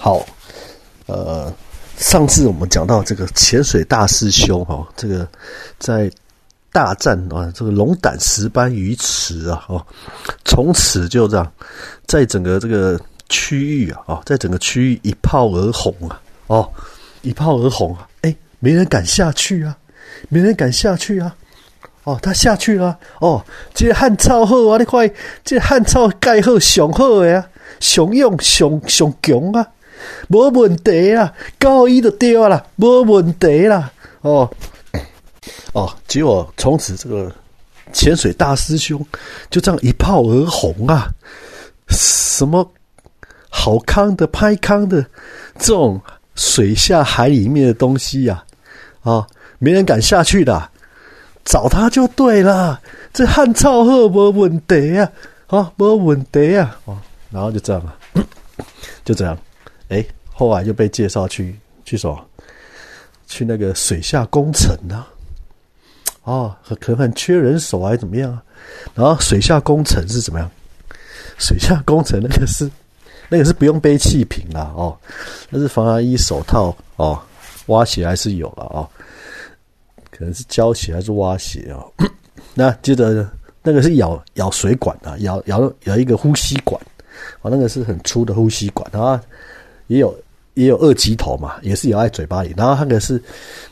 好，呃，上次我们讲到这个潜水大师兄哈，这个在大战啊，这个龙胆石斑鱼池啊，哦，从此就这样，在整个这个区域啊，哦，在整个区域一炮而红啊，哦，一炮而红啊，哎，没人敢下去啊，没人敢下去啊，哦，他下去了，哦，这汉朝好啊，你快，这汉朝盖好上好的啊，上用上上强啊。无问题啦，高一就对啦，无问题啦。哦哦，结果从此这个潜水大师兄就这样一炮而红啊！什么好康的、拍康的这种水下海里面的东西呀，啊，没人敢下去的，找他就对了。这汉朝鹤无问题啊，啊，无问题啊，哦，然后就这样了，就这样。哎，后来就被介绍去去什么？去那个水下工程呢？哦，可能很缺人手还是怎么样啊？然后水下工程是怎么样？水下工程那个是那个是不用背气瓶啦，哦，那是防寒衣、手套哦，挖鞋还是有了哦，可能是胶鞋还是挖鞋哦。那接着那个是咬咬水管啊，咬咬咬一个呼吸管，哦，那个是很粗的呼吸管啊。也有也有二级头嘛，也是咬在嘴巴里。然后那个是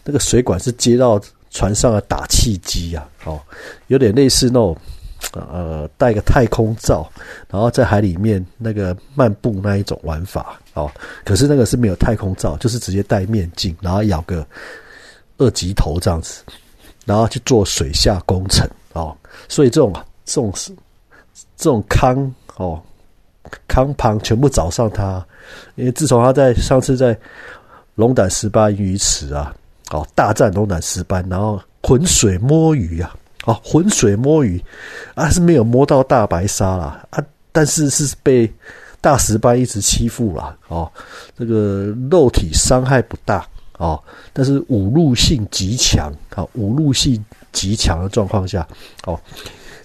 那个水管是接到船上的打气机啊，哦，有点类似那种呃戴个太空罩，然后在海里面那个漫步那一种玩法哦。可是那个是没有太空罩，就是直接戴面镜，然后咬个二级头这样子，然后去做水下工程哦。所以这种这种这种康哦。康庞全部找上他，因为自从他在上次在龙胆石斑鱼池啊，哦大战龙胆石斑，然后浑水摸鱼啊，哦浑水摸鱼啊是没有摸到大白鲨啦啊，但是是被大石斑一直欺负啦哦，这个肉体伤害不大哦，但是侮辱性极强啊，侮辱性极强的状况下哦，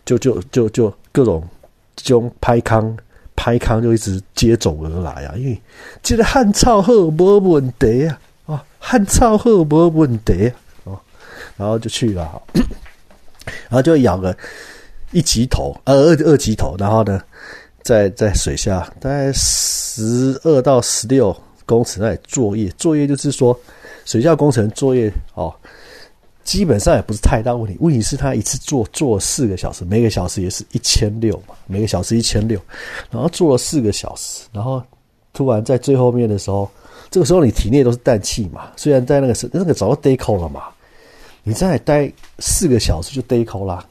就就就就各种这种拍康。拍康就一直接踵而来啊，因为这个汉朝鹤没问题啊，啊，汉朝鹤没问题啊哦，然后就去了，然后就咬个一级头，呃二二级头，然后呢，在在水下大概十二到十六公尺那里作业，作业就是说水下工程作业哦。基本上也不是太大问题，问题是他一次做做了四个小时，每个小时也是一千六嘛，每个小时一千六，然后做了四个小时，然后突然在最后面的时候，这个时候你体内都是氮气嘛，虽然在那个是那个早就 day 扣了嘛，你在待四个小时就 day 扣啦，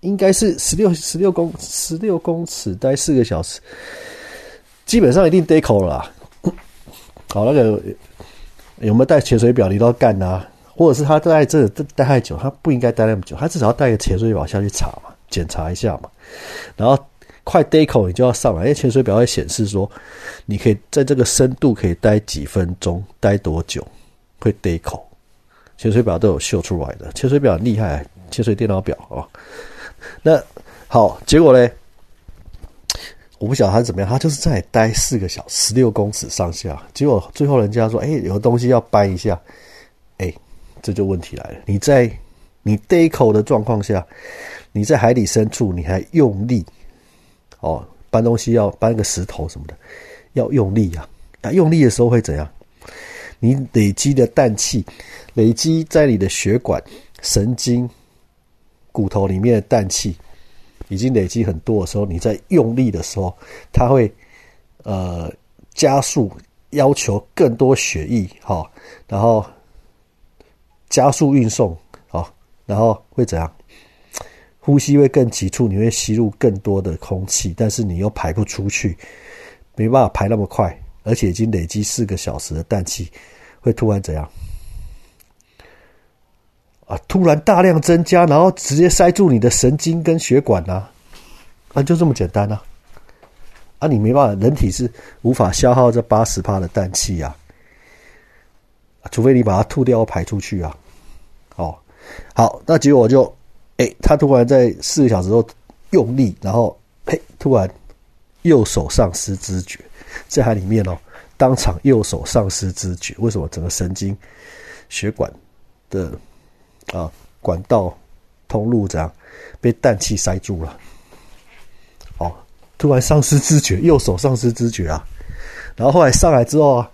应该是十六十六公十六公尺待四个小时，基本上一定 day 扣了，好那个有没有带潜水表你都要干啊。或者是他在这待太久，他不应该待那么久，他至少要带个潜水表下去查嘛，检查一下嘛。然后快 day 口你就要上来，因为潜水表会显示说，你可以在这个深度可以待几分钟，待多久会 day 口，潜水表都有秀出来的。潜水表厉害，潜水电脑表哦。那好，结果呢？我不晓得他怎么样，他就是在待四个小时，十六公尺上下。结果最后人家说，哎，有东西要搬一下，哎。这就问题来了。你在你 day 口的状况下，你在海底深处，你还用力哦，搬东西要搬个石头什么的，要用力啊！那，用力的时候会怎样？你累积的氮气，累积在你的血管、神经、骨头里面的氮气，已经累积很多的时候，你在用力的时候，它会呃加速，要求更多血液哈，然后。加速运送，好，然后会怎样？呼吸会更急促，你会吸入更多的空气，但是你又排不出去，没办法排那么快，而且已经累积四个小时的氮气，会突然怎样？啊，突然大量增加，然后直接塞住你的神经跟血管呐，啊，就这么简单呐，啊，你没办法，人体是无法消耗这八十帕的氮气呀。除非你把它吐掉排出去啊，好，那结果就，哎，他突然在四个小时后用力，然后，嘿，突然右手丧失知觉，在海里面哦，当场右手丧失知觉。为什么？整个神经血管的啊管道通路这样被氮气塞住了。哦，突然丧失知觉，右手丧失知觉啊。然后后来上来之后啊，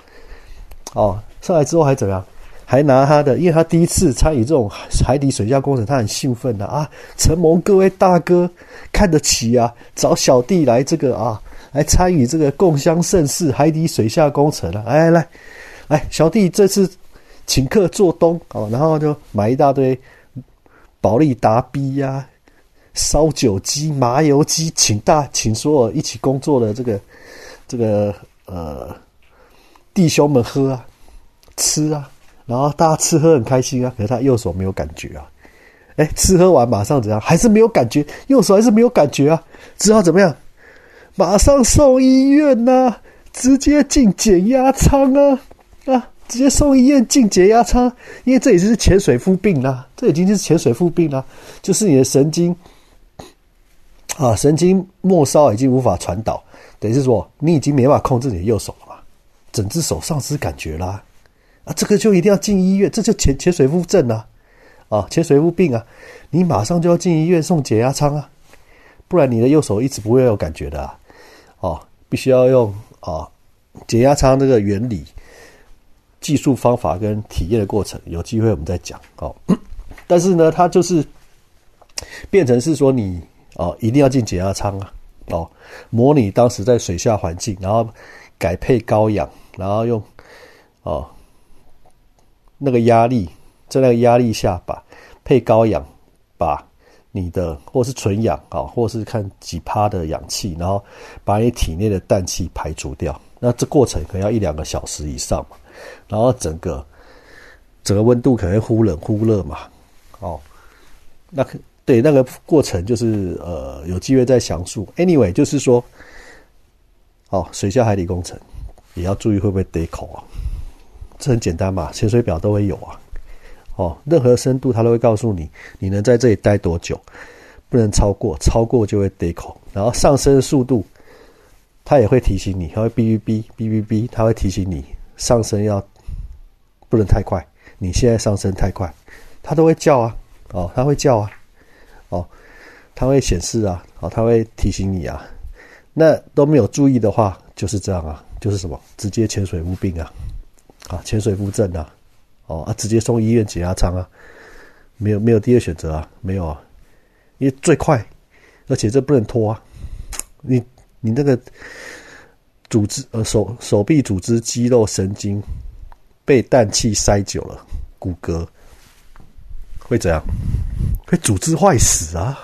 哦，上来之后还怎么样？还拿他的，因为他第一次参与这种海底水下工程，他很兴奋的啊！承蒙各位大哥看得起啊，找小弟来这个啊，来参与这个共襄盛世海底水下工程了。来来来，来小弟这次请客做东哦，然后就买一大堆保利达 B 呀、烧酒鸡、麻油鸡，请大请所有一起工作的这个这个呃弟兄们喝啊、吃啊。然后大家吃喝很开心啊，可是他右手没有感觉啊，哎，吃喝完马上怎样？还是没有感觉，右手还是没有感觉啊，只好怎么样？马上送医院呐，直接进减压舱啊啊，直接送医院进减压舱，因为这已经是潜水夫病啊，这已经是潜水夫病了，就是你的神经啊，神经末梢已经无法传导，等于是说你已经没办法控制你的右手了嘛，整只手丧失感觉啦。啊，这个就一定要进医院，这就潜潜水夫症啊，啊，潜水夫病啊，你马上就要进医院送解压舱啊，不然你的右手一直不会有感觉的啊，哦，必须要用啊解压舱这个原理、技术方法跟体验的过程，有机会我们再讲哦。但是呢，它就是变成是说你哦一定要进解压舱啊，哦，模拟当时在水下环境，然后改配高氧，然后用哦。那个压力，在那个压力下，把配高氧，把你的或是纯氧啊，或是看几趴的氧气，然后把你体内的氮气排除掉。那这过程可能要一两个小时以上嘛。然后整个整个温度可能忽冷忽热嘛。哦，那对那个过程就是呃，有机会再详述。Anyway，就是说，哦，水下海底工程也要注意会不会得口啊。这很简单嘛，潜水表都会有啊。哦，任何深度它都会告诉你，你能在这里待多久，不能超过，超过就会跌口。然后上升速度，它也会提醒你，它会哔哔哔哔哔哔，它会提醒你上升要不能太快，你现在上升太快，它都会叫啊。哦，它会叫啊。哦，它会显示啊。哦，它会提醒你啊。那都没有注意的话，就是这样啊，就是什么，直接潜水无病啊。啊，潜水夫症啊，哦啊，直接送医院解压舱啊，没有没有第二选择啊，没有啊，因为最快，而且这不能拖啊，你你那个组织呃手手臂组织肌肉神经被氮气塞久了，骨骼会怎样？会组织坏死啊，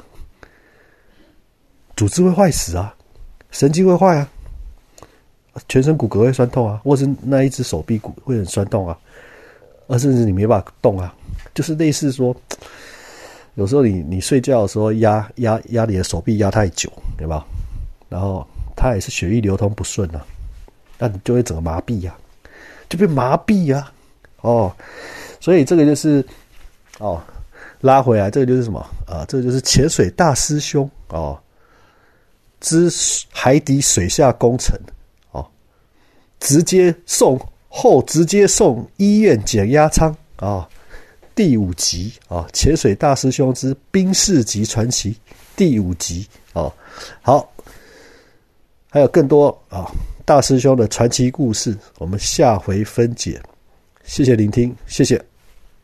组织会坏死啊，神经会坏啊。全身骨骼会酸痛啊，或是那一只手臂骨会很酸痛啊，而甚至你没办法动啊，就是类似说，有时候你你睡觉的时候压压压你的手臂压太久，对吧？然后它也是血液流通不顺啊，那你就会整个麻痹呀，就被麻痹呀，哦，所以这个就是哦，拉回来，这个就是什么啊？这个就是潜水大师兄哦，之海底水下工程。直接送后，直接送医院减压舱啊！第五集啊，潜水大师兄之冰士级传奇第五集啊，好，还有更多啊，大师兄的传奇故事，我们下回分解。谢谢聆听，谢谢。